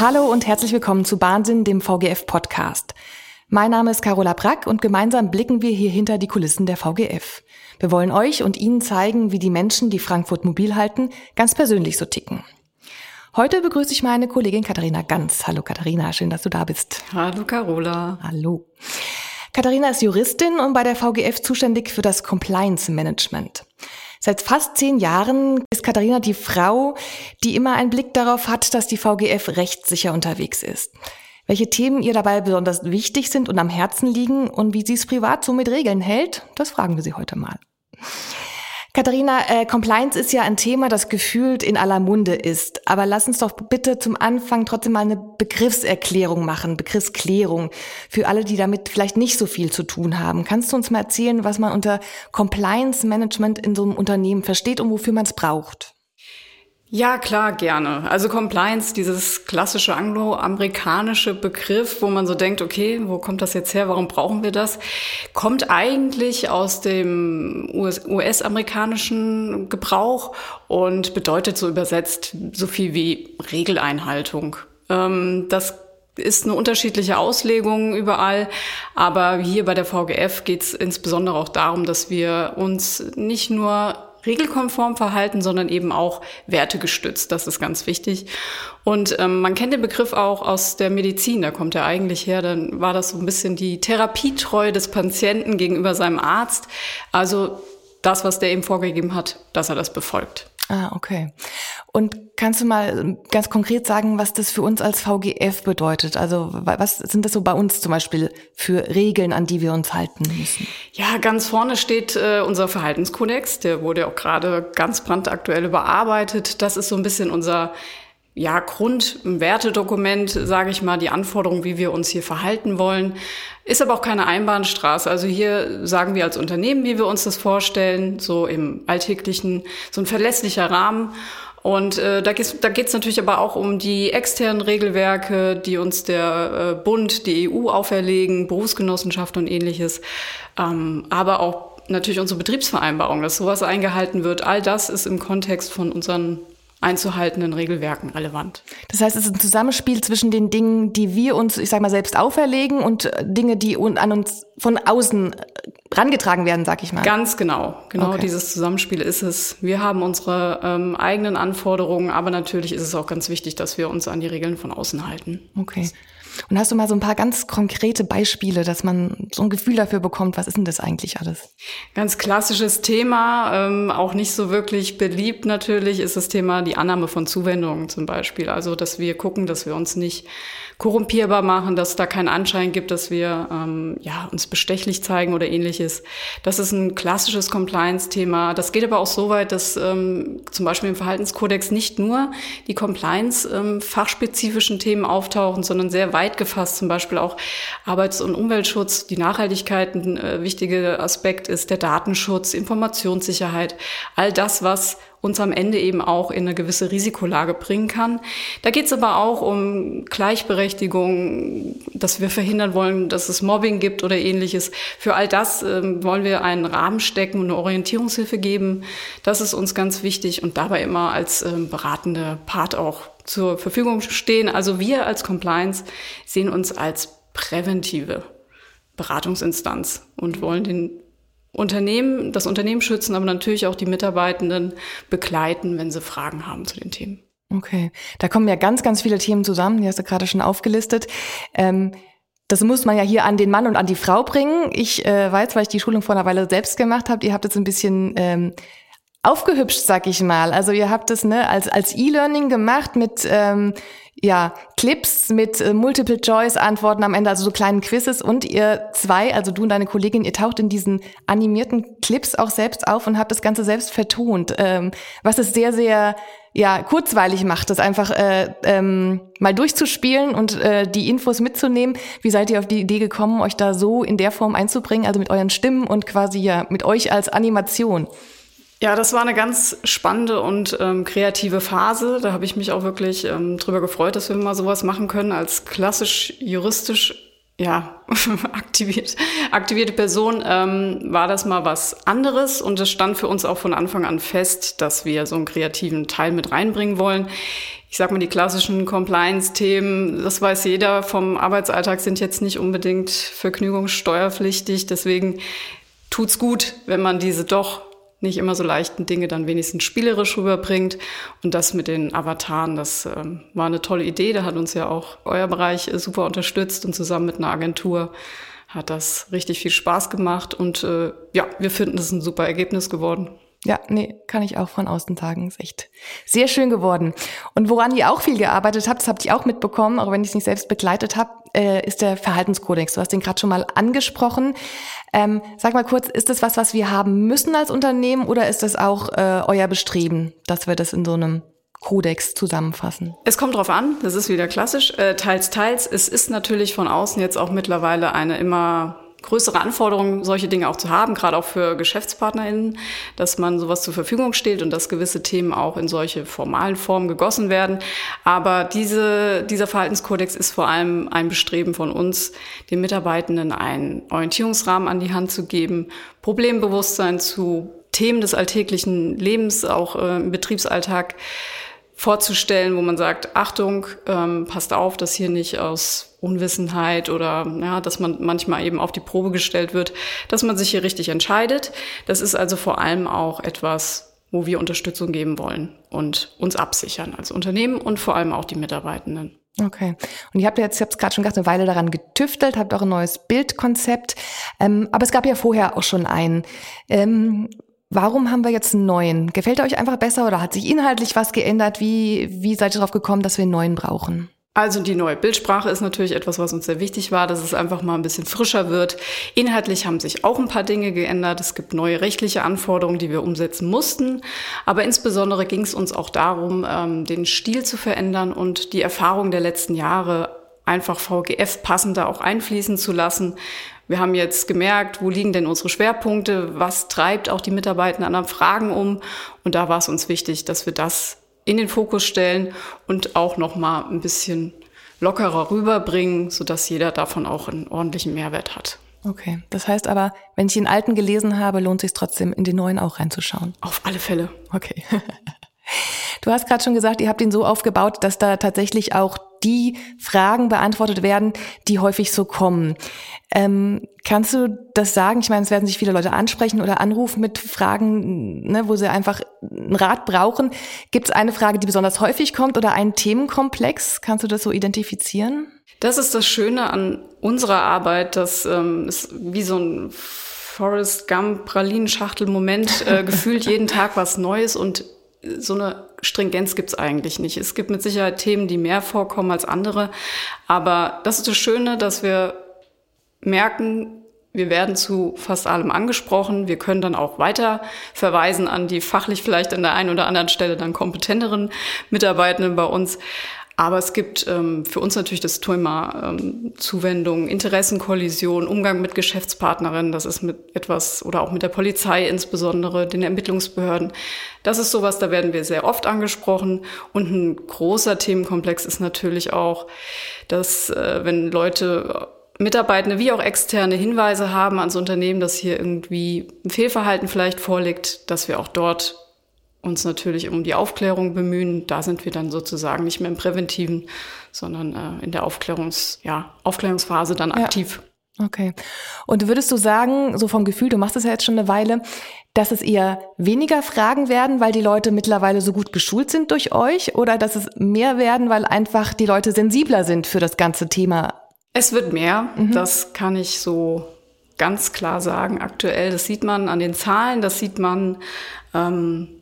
Hallo und herzlich willkommen zu Wahnsinn, dem VGF-Podcast. Mein Name ist Carola Brack und gemeinsam blicken wir hier hinter die Kulissen der VGF. Wir wollen euch und Ihnen zeigen, wie die Menschen, die Frankfurt mobil halten, ganz persönlich so ticken. Heute begrüße ich meine Kollegin Katharina Ganz. Hallo Katharina, schön, dass du da bist. Hallo Carola. Hallo. Katharina ist Juristin und bei der VGF zuständig für das Compliance Management. Seit fast zehn Jahren ist Katharina die Frau, die immer einen Blick darauf hat, dass die VGF rechtssicher unterwegs ist. Welche Themen ihr dabei besonders wichtig sind und am Herzen liegen und wie sie es privat so mit Regeln hält, das fragen wir sie heute mal. Katharina, äh, Compliance ist ja ein Thema, das gefühlt in aller Munde ist. Aber lass uns doch bitte zum Anfang trotzdem mal eine Begriffserklärung machen, Begriffsklärung für alle, die damit vielleicht nicht so viel zu tun haben. Kannst du uns mal erzählen, was man unter Compliance Management in so einem Unternehmen versteht und wofür man es braucht? Ja, klar, gerne. Also Compliance, dieses klassische angloamerikanische Begriff, wo man so denkt, okay, wo kommt das jetzt her? Warum brauchen wir das? Kommt eigentlich aus dem US-amerikanischen Gebrauch und bedeutet so übersetzt so viel wie Regeleinhaltung. Ähm, das ist eine unterschiedliche Auslegung überall, aber hier bei der VGF geht es insbesondere auch darum, dass wir uns nicht nur regelkonform verhalten, sondern eben auch wertegestützt. Das ist ganz wichtig. Und ähm, man kennt den Begriff auch aus der Medizin, da kommt er eigentlich her. Dann war das so ein bisschen die Therapietreue des Patienten gegenüber seinem Arzt. Also das, was der ihm vorgegeben hat, dass er das befolgt. Ah, okay. Und kannst du mal ganz konkret sagen, was das für uns als VGF bedeutet? Also was sind das so bei uns zum Beispiel für Regeln, an die wir uns halten müssen? Ja, ganz vorne steht äh, unser Verhaltenskodex. Der wurde auch gerade ganz brandaktuell überarbeitet. Das ist so ein bisschen unser ja, Grundwertedokument, sage ich mal, die Anforderungen, wie wir uns hier verhalten wollen. Ist aber auch keine Einbahnstraße. Also hier sagen wir als Unternehmen, wie wir uns das vorstellen, so im alltäglichen, so ein verlässlicher Rahmen. Und äh, da geht es da geht's natürlich aber auch um die externen Regelwerke, die uns der äh, Bund, die EU auferlegen, Berufsgenossenschaft und ähnliches. Ähm, aber auch natürlich unsere Betriebsvereinbarung, dass sowas eingehalten wird. All das ist im Kontext von unseren einzuhaltenden Regelwerken relevant. Das heißt, es ist ein Zusammenspiel zwischen den Dingen, die wir uns, ich sag mal, selbst auferlegen und äh, Dinge, die an uns von außen äh, rangetragen werden, sag ich mal. Ganz genau. Genau okay. dieses Zusammenspiel ist es. Wir haben unsere ähm, eigenen Anforderungen, aber natürlich ist es auch ganz wichtig, dass wir uns an die Regeln von außen halten. Okay. Und hast du mal so ein paar ganz konkrete Beispiele, dass man so ein Gefühl dafür bekommt, was ist denn das eigentlich alles? Ganz klassisches Thema, ähm, auch nicht so wirklich beliebt natürlich, ist das Thema die Annahme von Zuwendungen zum Beispiel. Also, dass wir gucken, dass wir uns nicht korrumpierbar machen, dass da keinen Anschein gibt, dass wir ähm, ja, uns bestechlich zeigen oder ähnliches. Das ist ein klassisches Compliance-Thema. Das geht aber auch so weit, dass ähm, zum Beispiel im Verhaltenskodex nicht nur die Compliance-fachspezifischen ähm, Themen auftauchen, sondern sehr weit gefasst, zum Beispiel auch Arbeits- und Umweltschutz, die Nachhaltigkeit ein äh, wichtiger Aspekt ist, der Datenschutz, Informationssicherheit, all das, was uns am Ende eben auch in eine gewisse Risikolage bringen kann. Da geht es aber auch um Gleichberechtigung, dass wir verhindern wollen, dass es Mobbing gibt oder ähnliches. Für all das ähm, wollen wir einen Rahmen stecken und eine Orientierungshilfe geben. Das ist uns ganz wichtig und dabei immer als ähm, beratende Part auch zur Verfügung stehen. Also wir als Compliance sehen uns als präventive Beratungsinstanz und wollen den Unternehmen, das Unternehmen schützen, aber natürlich auch die Mitarbeitenden begleiten, wenn sie Fragen haben zu den Themen. Okay, da kommen ja ganz, ganz viele Themen zusammen. Die hast du gerade schon aufgelistet. Ähm, das muss man ja hier an den Mann und an die Frau bringen. Ich äh, weiß, weil ich die Schulung vor einer Weile selbst gemacht habe, ihr habt jetzt ein bisschen ähm, aufgehübscht, sag ich mal. Also ihr habt es ne, als, als E-Learning gemacht mit ähm, ja, Clips mit äh, Multiple-Choice-Antworten am Ende, also so kleinen Quizzes. Und ihr zwei, also du und deine Kollegin, ihr taucht in diesen animierten Clips auch selbst auf und habt das Ganze selbst vertont, ähm, was es sehr, sehr ja, kurzweilig macht, das einfach äh, ähm, mal durchzuspielen und äh, die Infos mitzunehmen. Wie seid ihr auf die Idee gekommen, euch da so in der Form einzubringen, also mit euren Stimmen und quasi ja mit euch als Animation? Ja, das war eine ganz spannende und ähm, kreative Phase. Da habe ich mich auch wirklich ähm, drüber gefreut, dass wir mal sowas machen können als klassisch juristisch ja, aktiviert, aktivierte Person ähm, war das mal was anderes und es stand für uns auch von Anfang an fest, dass wir so einen kreativen Teil mit reinbringen wollen. Ich sag mal, die klassischen Compliance-Themen, das weiß jeder vom Arbeitsalltag, sind jetzt nicht unbedingt vergnügungssteuerpflichtig. Deswegen tut's gut, wenn man diese doch nicht immer so leichten Dinge dann wenigstens spielerisch rüberbringt. Und das mit den Avataren, das ähm, war eine tolle Idee. Da hat uns ja auch euer Bereich äh, super unterstützt und zusammen mit einer Agentur hat das richtig viel Spaß gemacht. Und äh, ja, wir finden, es ein super Ergebnis geworden. Ja, nee, kann ich auch von außen sagen. Ist echt sehr schön geworden. Und woran ihr auch viel gearbeitet habt, das habt ihr auch mitbekommen, auch wenn ich es nicht selbst begleitet habe, äh, ist der Verhaltenskodex. Du hast den gerade schon mal angesprochen. Ähm, sag mal kurz, ist das was, was wir haben müssen als Unternehmen oder ist das auch äh, euer Bestreben, dass wir das in so einem Kodex zusammenfassen? Es kommt drauf an, das ist wieder klassisch, äh, teils, teils. Es ist natürlich von außen jetzt auch mittlerweile eine immer größere Anforderungen, solche Dinge auch zu haben, gerade auch für GeschäftspartnerInnen, dass man sowas zur Verfügung steht und dass gewisse Themen auch in solche formalen Formen gegossen werden. Aber diese, dieser Verhaltenskodex ist vor allem ein Bestreben von uns, den Mitarbeitenden einen Orientierungsrahmen an die Hand zu geben, Problembewusstsein zu Themen des alltäglichen Lebens, auch äh, im Betriebsalltag vorzustellen, wo man sagt, Achtung, ähm, passt auf, dass hier nicht aus Unwissenheit oder ja, dass man manchmal eben auf die Probe gestellt wird, dass man sich hier richtig entscheidet. Das ist also vor allem auch etwas, wo wir Unterstützung geben wollen und uns absichern als Unternehmen und vor allem auch die Mitarbeitenden. Okay. Und ihr habt jetzt, ich habe es gerade schon gesagt, eine Weile daran getüftelt, habt auch ein neues Bildkonzept. Ähm, aber es gab ja vorher auch schon einen. Ähm, Warum haben wir jetzt einen neuen? Gefällt er euch einfach besser oder hat sich inhaltlich was geändert? Wie, wie seid ihr darauf gekommen, dass wir einen neuen brauchen? Also die neue Bildsprache ist natürlich etwas, was uns sehr wichtig war, dass es einfach mal ein bisschen frischer wird. Inhaltlich haben sich auch ein paar Dinge geändert. Es gibt neue rechtliche Anforderungen, die wir umsetzen mussten. Aber insbesondere ging es uns auch darum, ähm, den Stil zu verändern und die Erfahrung der letzten Jahre einfach VGF passender auch einfließen zu lassen. Wir haben jetzt gemerkt, wo liegen denn unsere Schwerpunkte, was treibt auch die Mitarbeitenden an Fragen um. Und da war es uns wichtig, dass wir das in den Fokus stellen und auch noch mal ein bisschen lockerer rüberbringen, sodass jeder davon auch einen ordentlichen Mehrwert hat. Okay, das heißt aber, wenn ich den alten gelesen habe, lohnt sich trotzdem in den neuen auch reinzuschauen. Auf alle Fälle. Okay. Du hast gerade schon gesagt, ihr habt ihn so aufgebaut, dass da tatsächlich auch die Fragen beantwortet werden, die häufig so kommen. Ähm, kannst du das sagen? Ich meine, es werden sich viele Leute ansprechen oder anrufen mit Fragen, ne, wo sie einfach einen Rat brauchen. Gibt es eine Frage, die besonders häufig kommt oder einen Themenkomplex? Kannst du das so identifizieren? Das ist das Schöne an unserer Arbeit, dass ähm, es wie so ein Forrest Gump Pralinschachtel-Moment äh, gefühlt jeden Tag was Neues und so eine Stringenz gibt's eigentlich nicht. Es gibt mit Sicherheit Themen, die mehr vorkommen als andere. Aber das ist das Schöne, dass wir merken, wir werden zu fast allem angesprochen. Wir können dann auch weiter verweisen an die fachlich vielleicht an der einen oder anderen Stelle dann kompetenteren Mitarbeitenden bei uns. Aber es gibt ähm, für uns natürlich das Thema ähm, Zuwendung, Interessenkollision, Umgang mit Geschäftspartnerinnen. Das ist mit etwas oder auch mit der Polizei insbesondere, den Ermittlungsbehörden. Das ist sowas, da werden wir sehr oft angesprochen. Und ein großer Themenkomplex ist natürlich auch, dass äh, wenn Leute Mitarbeitende wie auch externe Hinweise haben ans Unternehmen, dass hier irgendwie ein Fehlverhalten vielleicht vorliegt, dass wir auch dort uns natürlich um die Aufklärung bemühen. Da sind wir dann sozusagen nicht mehr im Präventiven, sondern äh, in der Aufklärungs, ja, Aufklärungsphase dann aktiv. Ja. Okay. Und würdest du sagen, so vom Gefühl, du machst es ja jetzt schon eine Weile, dass es eher weniger Fragen werden, weil die Leute mittlerweile so gut geschult sind durch euch oder dass es mehr werden, weil einfach die Leute sensibler sind für das ganze Thema? Es wird mehr, mhm. das kann ich so ganz klar sagen aktuell. Das sieht man an den Zahlen, das sieht man ähm,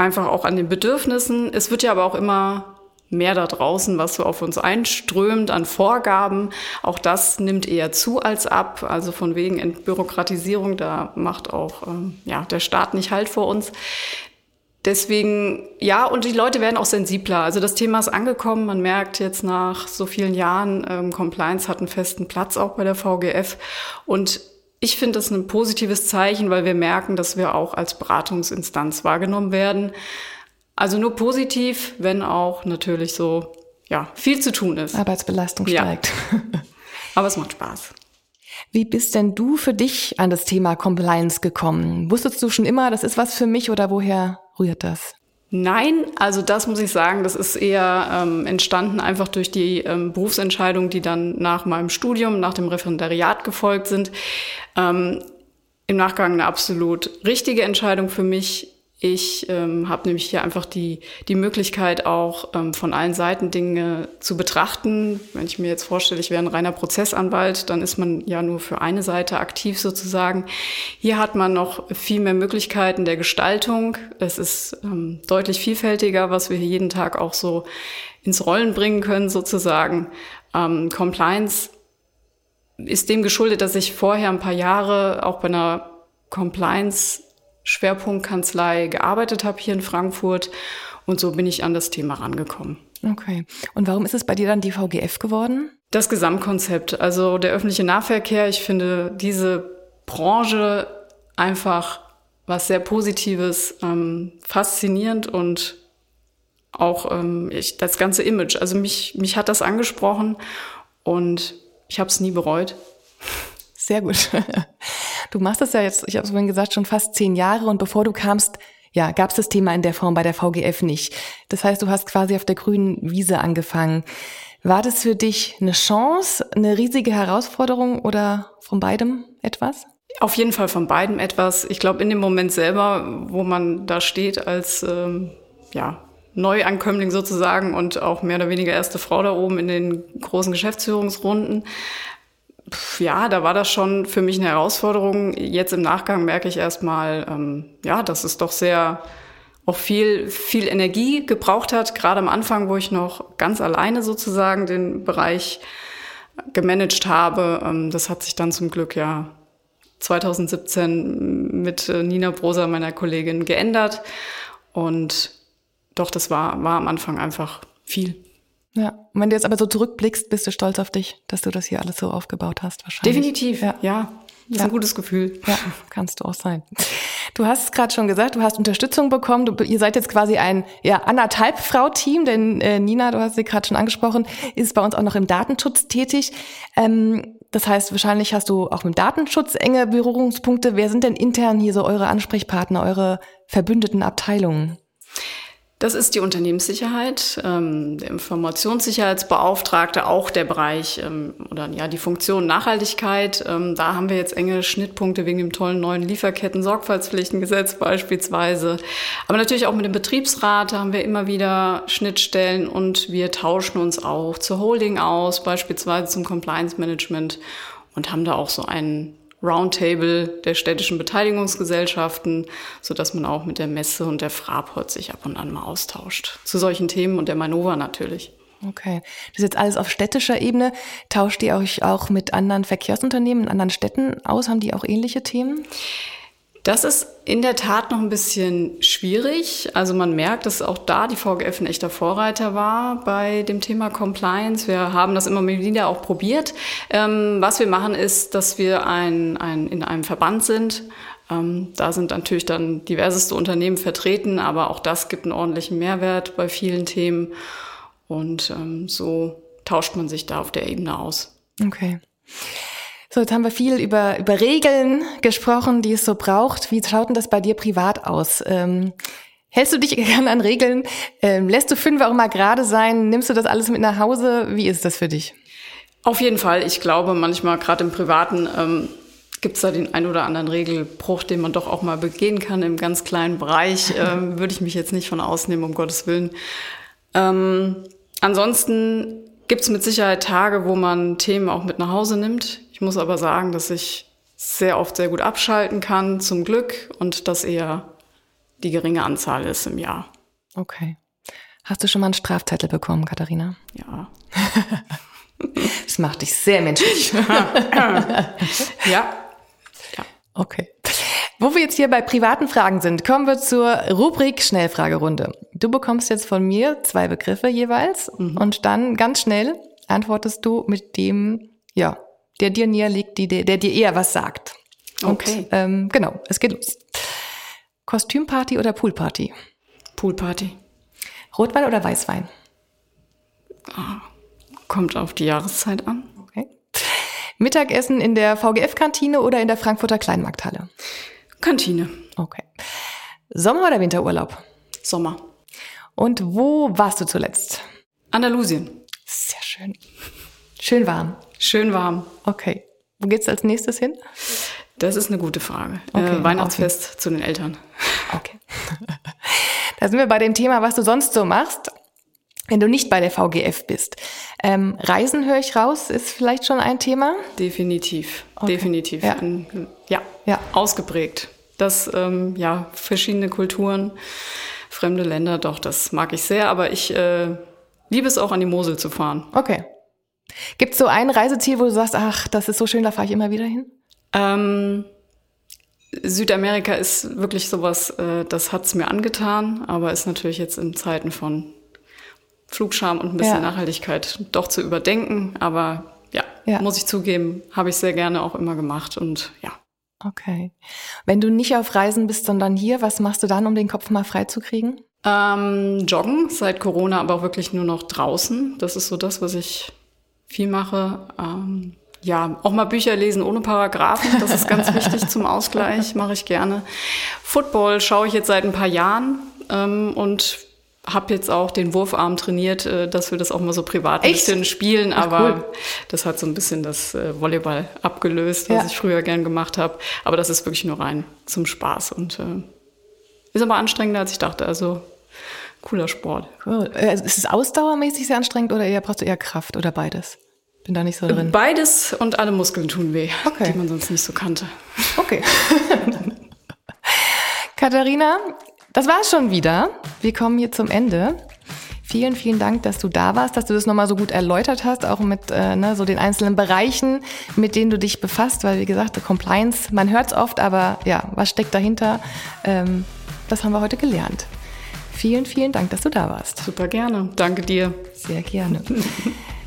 einfach auch an den Bedürfnissen. Es wird ja aber auch immer mehr da draußen, was so auf uns einströmt an Vorgaben. Auch das nimmt eher zu als ab. Also von wegen Entbürokratisierung, da macht auch ähm, ja, der Staat nicht Halt vor uns. Deswegen, ja, und die Leute werden auch sensibler. Also das Thema ist angekommen. Man merkt jetzt nach so vielen Jahren, ähm, Compliance hat einen festen Platz auch bei der VGF. Und ich finde das ein positives Zeichen, weil wir merken, dass wir auch als Beratungsinstanz wahrgenommen werden. Also nur positiv, wenn auch natürlich so, ja, viel zu tun ist. Arbeitsbelastung steigt. Ja. Aber es macht Spaß. Wie bist denn du für dich an das Thema Compliance gekommen? Wusstest du schon immer, das ist was für mich oder woher rührt das? Nein, also das muss ich sagen, das ist eher ähm, entstanden einfach durch die ähm, Berufsentscheidungen, die dann nach meinem Studium, nach dem Referendariat gefolgt sind. Ähm, Im Nachgang eine absolut richtige Entscheidung für mich. Ich ähm, habe nämlich hier einfach die, die Möglichkeit, auch ähm, von allen Seiten Dinge zu betrachten. Wenn ich mir jetzt vorstelle, ich wäre ein reiner Prozessanwalt, dann ist man ja nur für eine Seite aktiv sozusagen. Hier hat man noch viel mehr Möglichkeiten der Gestaltung. Es ist ähm, deutlich vielfältiger, was wir hier jeden Tag auch so ins Rollen bringen können sozusagen. Ähm, Compliance ist dem geschuldet, dass ich vorher ein paar Jahre auch bei einer Compliance Schwerpunktkanzlei gearbeitet habe hier in Frankfurt. Und so bin ich an das Thema rangekommen. Okay. Und warum ist es bei dir dann die VGF geworden? Das Gesamtkonzept, also der öffentliche Nahverkehr. Ich finde diese Branche einfach was sehr Positives, ähm, faszinierend und auch ähm, ich, das ganze Image. Also mich, mich hat das angesprochen und ich habe es nie bereut. Sehr gut. Du machst das ja jetzt, ich habe es vorhin gesagt, schon fast zehn Jahre und bevor du kamst, ja, gab es das Thema in der Form bei der VGF nicht. Das heißt, du hast quasi auf der grünen Wiese angefangen. War das für dich eine Chance, eine riesige Herausforderung oder von beidem etwas? Auf jeden Fall von beidem etwas. Ich glaube, in dem Moment selber, wo man da steht als ähm, ja, Neuankömmling sozusagen und auch mehr oder weniger erste Frau da oben in den großen Geschäftsführungsrunden, ja, da war das schon für mich eine Herausforderung. Jetzt im Nachgang merke ich erstmal, ähm, ja, dass es doch sehr auch viel, viel Energie gebraucht hat, gerade am Anfang, wo ich noch ganz alleine sozusagen den Bereich gemanagt habe. Ähm, das hat sich dann zum Glück ja 2017 mit äh, Nina Broser, meiner Kollegin, geändert. Und doch, das war, war am Anfang einfach viel. Ja, und wenn du jetzt aber so zurückblickst, bist du stolz auf dich, dass du das hier alles so aufgebaut hast, wahrscheinlich. Definitiv, ja. ja. Das ist ja. ein gutes Gefühl. Ja, kannst du auch sein. Du hast es gerade schon gesagt, du hast Unterstützung bekommen. Du, ihr seid jetzt quasi ein ja, anderthalb Frau-Team, denn äh, Nina, du hast sie gerade schon angesprochen, ist bei uns auch noch im Datenschutz tätig. Ähm, das heißt, wahrscheinlich hast du auch mit Datenschutz enge Berührungspunkte. Wer sind denn intern hier so eure Ansprechpartner, eure verbündeten Abteilungen? Das ist die Unternehmenssicherheit, ähm, der Informationssicherheitsbeauftragte, auch der Bereich ähm, oder ja die Funktion Nachhaltigkeit. Ähm, da haben wir jetzt enge Schnittpunkte wegen dem tollen neuen Lieferketten-Sorgfaltspflichtengesetz beispielsweise. Aber natürlich auch mit dem Betriebsrat haben wir immer wieder Schnittstellen und wir tauschen uns auch zur Holding aus, beispielsweise zum Compliance Management und haben da auch so einen Roundtable der städtischen Beteiligungsgesellschaften, so man auch mit der Messe und der Fraport sich ab und an mal austauscht. Zu solchen Themen und der Manova natürlich. Okay. Das ist jetzt alles auf städtischer Ebene. Tauscht ihr euch auch mit anderen Verkehrsunternehmen in anderen Städten aus? Haben die auch ähnliche Themen? Das ist in der Tat noch ein bisschen schwierig. Also man merkt, dass auch da die VGF ein echter Vorreiter war bei dem Thema Compliance. Wir haben das immer wieder auch probiert. Ähm, was wir machen ist, dass wir ein, ein, in einem Verband sind. Ähm, da sind natürlich dann diverseste Unternehmen vertreten, aber auch das gibt einen ordentlichen Mehrwert bei vielen Themen. Und ähm, so tauscht man sich da auf der Ebene aus. Okay. So, jetzt haben wir viel über, über Regeln gesprochen, die es so braucht. Wie schaut denn das bei dir privat aus? Ähm, hältst du dich gerne an Regeln? Ähm, lässt du fünf auch mal gerade sein? Nimmst du das alles mit nach Hause? Wie ist das für dich? Auf jeden Fall. Ich glaube, manchmal gerade im Privaten ähm, gibt es da den ein oder anderen Regelbruch, den man doch auch mal begehen kann im ganz kleinen Bereich. Ähm, Würde ich mich jetzt nicht von ausnehmen, um Gottes Willen. Ähm, ansonsten gibt es mit Sicherheit Tage, wo man Themen auch mit nach Hause nimmt. Ich muss aber sagen, dass ich sehr oft sehr gut abschalten kann, zum Glück, und das eher die geringe Anzahl ist im Jahr. Okay. Hast du schon mal einen Strafzettel bekommen, Katharina? Ja. das macht dich sehr menschlich. ja. ja. Okay. Wo wir jetzt hier bei privaten Fragen sind, kommen wir zur Rubrik Schnellfragerunde. Du bekommst jetzt von mir zwei Begriffe jeweils mhm. und dann ganz schnell antwortest du mit dem, ja, der dir näher liegt, die, der, der dir eher was sagt. Okay. Und, ähm, genau, es geht los. Kostümparty oder Poolparty? Poolparty. Rotwein oder Weißwein? Oh, kommt auf die Jahreszeit an. Okay. Mittagessen in der VGF-Kantine oder in der Frankfurter Kleinmarkthalle? Kantine. Okay. Sommer- oder Winterurlaub? Sommer. Und wo warst du zuletzt? Andalusien. Sehr schön. Schön warm. Schön warm. Okay. Wo geht's als nächstes hin? Das ist eine gute Frage. Okay, äh, Weihnachtsfest okay. zu den Eltern. Okay. da sind wir bei dem Thema, was du sonst so machst, wenn du nicht bei der VGF bist. Ähm, Reisen höre ich raus, ist vielleicht schon ein Thema? Definitiv. Okay. Definitiv. Ja. ja. ja. Ausgeprägt. Das, ähm, ja, verschiedene Kulturen, fremde Länder, doch, das mag ich sehr, aber ich äh, liebe es auch an die Mosel zu fahren. Okay. Gibt es so ein Reiseziel, wo du sagst, ach, das ist so schön, da fahre ich immer wieder hin? Ähm, Südamerika ist wirklich sowas, äh, das hat's mir angetan, aber ist natürlich jetzt in Zeiten von Flugscham und ein bisschen ja. Nachhaltigkeit doch zu überdenken. Aber ja, ja. muss ich zugeben, habe ich sehr gerne auch immer gemacht und ja. Okay. Wenn du nicht auf Reisen bist, sondern hier, was machst du dann, um den Kopf mal frei zu kriegen? Ähm, joggen, seit Corona aber auch wirklich nur noch draußen. Das ist so das, was ich viel mache. Ähm, ja, auch mal Bücher lesen ohne Paragraphen, das ist ganz wichtig zum Ausgleich, mache ich gerne. Football schaue ich jetzt seit ein paar Jahren ähm, und habe jetzt auch den Wurfarm trainiert, äh, dass wir das auch mal so privat ein Echt? bisschen spielen, Ach, aber cool. das hat so ein bisschen das äh, Volleyball abgelöst, was ja. ich früher gern gemacht habe. Aber das ist wirklich nur rein zum Spaß und äh, ist aber anstrengender, als ich dachte. Also cooler Sport. Äh, ist es ausdauermäßig sehr anstrengend oder eher brauchst du eher Kraft oder beides? Bin da nicht so drin. Beides und alle Muskeln tun weh, okay. die man sonst nicht so kannte. Okay. Katharina, das war's schon wieder. Wir kommen hier zum Ende. Vielen, vielen Dank, dass du da warst, dass du das nochmal so gut erläutert hast, auch mit äh, ne, so den einzelnen Bereichen, mit denen du dich befasst, weil wie gesagt, Compliance, man hört es oft, aber ja, was steckt dahinter? Ähm, das haben wir heute gelernt. Vielen, vielen Dank, dass du da warst. Super gerne. Danke dir. Sehr gerne.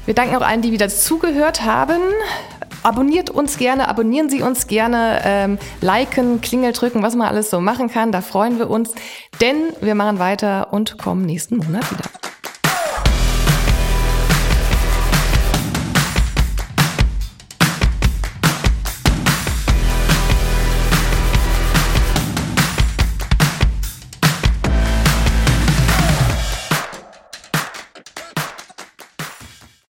Wir danken auch allen, die wieder zugehört haben. Abonniert uns gerne, abonnieren Sie uns gerne, ähm, liken, Klingel drücken, was man alles so machen kann. Da freuen wir uns, denn wir machen weiter und kommen nächsten Monat wieder.